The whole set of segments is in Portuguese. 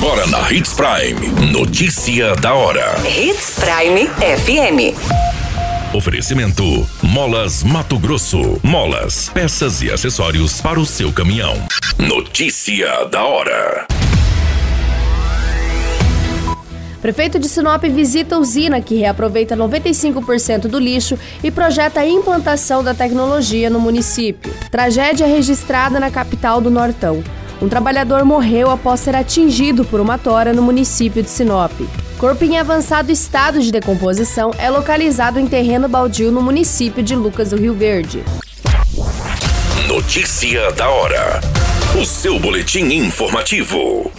Agora na Hits Prime. Notícia da hora. Hits Prime FM. Oferecimento: Molas Mato Grosso. Molas, peças e acessórios para o seu caminhão. Notícia da hora. Prefeito de Sinop visita a usina que reaproveita 95% do lixo e projeta a implantação da tecnologia no município. Tragédia registrada na capital do Nortão. Um trabalhador morreu após ser atingido por uma tora no município de Sinop. Corpo em avançado estado de decomposição é localizado em terreno baldio no município de Lucas do Rio Verde. Notícia da hora. O seu boletim informativo.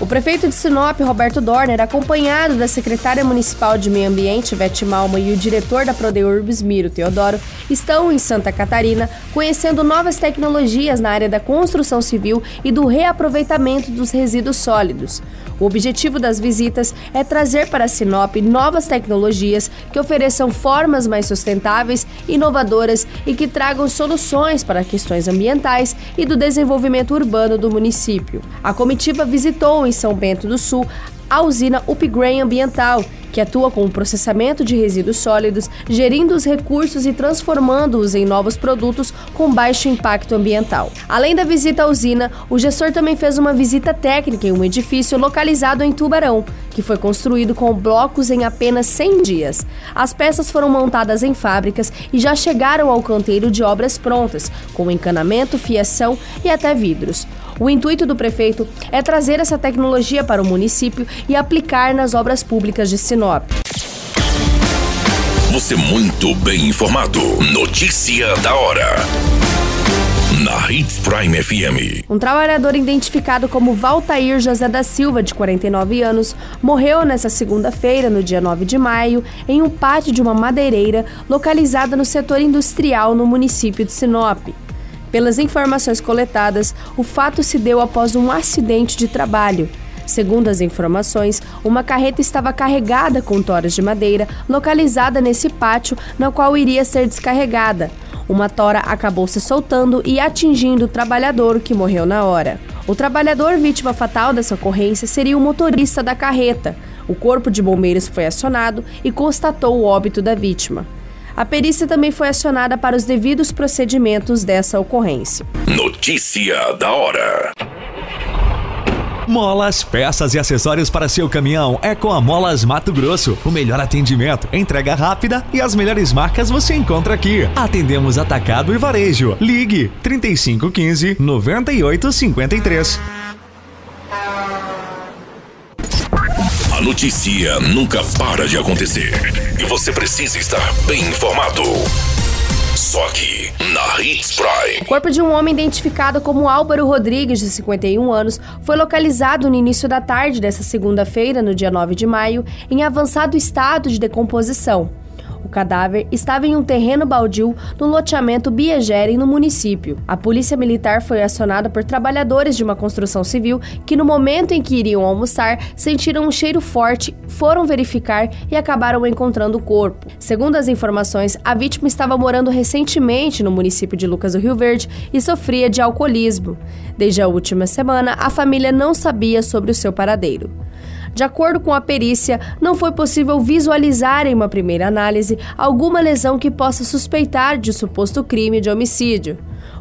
O prefeito de Sinop, Roberto Dorner, acompanhado da secretária municipal de Meio Ambiente, Vete Malma, e o diretor da Prodeurbis, Miro Teodoro, estão em Santa Catarina conhecendo novas tecnologias na área da construção civil e do reaproveitamento dos resíduos sólidos. O objetivo das visitas é trazer para Sinop novas tecnologias que ofereçam formas mais sustentáveis, inovadoras e que tragam soluções para questões ambientais e do desenvolvimento urbano do município. A comitiva visitou em São Bento do Sul a usina Upgrain Ambiental, que atua com o processamento de resíduos sólidos, gerindo os recursos e transformando-os em novos produtos com baixo impacto ambiental. Além da visita à usina, o gestor também fez uma visita técnica em um edifício localizado em Tubarão, que foi construído com blocos em apenas 100 dias. As peças foram montadas em fábricas e já chegaram ao canteiro de obras prontas, com encanamento, fiação e até vidros. O intuito do prefeito é trazer essa tecnologia para o município e aplicar nas obras públicas de Sinop. Você muito bem informado. Notícia da hora. Na Hits Prime FM. Um trabalhador identificado como Valtair José da Silva, de 49 anos, morreu nesta segunda-feira, no dia 9 de maio, em um pátio de uma madeireira localizada no setor industrial no município de Sinop. Pelas informações coletadas, o fato se deu após um acidente de trabalho. Segundo as informações, uma carreta estava carregada com toras de madeira localizada nesse pátio, na qual iria ser descarregada. Uma tora acabou se soltando e atingindo o trabalhador, que morreu na hora. O trabalhador vítima fatal dessa ocorrência seria o motorista da carreta. O corpo de bombeiros foi acionado e constatou o óbito da vítima. A perícia também foi acionada para os devidos procedimentos dessa ocorrência. Notícia da hora. Molas, peças e acessórios para seu caminhão é com a Molas Mato Grosso. O melhor atendimento, entrega rápida e as melhores marcas você encontra aqui. Atendemos atacado e varejo. Ligue 3515 9853. A notícia nunca para de acontecer e você precisa estar bem informado. Só aqui, na Hits Prime. O corpo de um homem identificado como Álvaro Rodrigues, de 51 anos, foi localizado no início da tarde dessa segunda-feira, no dia 9 de maio, em avançado estado de decomposição. O cadáver estava em um terreno baldio no loteamento Biegere, no município. A polícia militar foi acionada por trabalhadores de uma construção civil que, no momento em que iriam almoçar, sentiram um cheiro forte, foram verificar e acabaram encontrando o corpo. Segundo as informações, a vítima estava morando recentemente no município de Lucas do Rio Verde e sofria de alcoolismo. Desde a última semana, a família não sabia sobre o seu paradeiro. De acordo com a perícia, não foi possível visualizar em uma primeira análise alguma lesão que possa suspeitar de suposto crime de homicídio.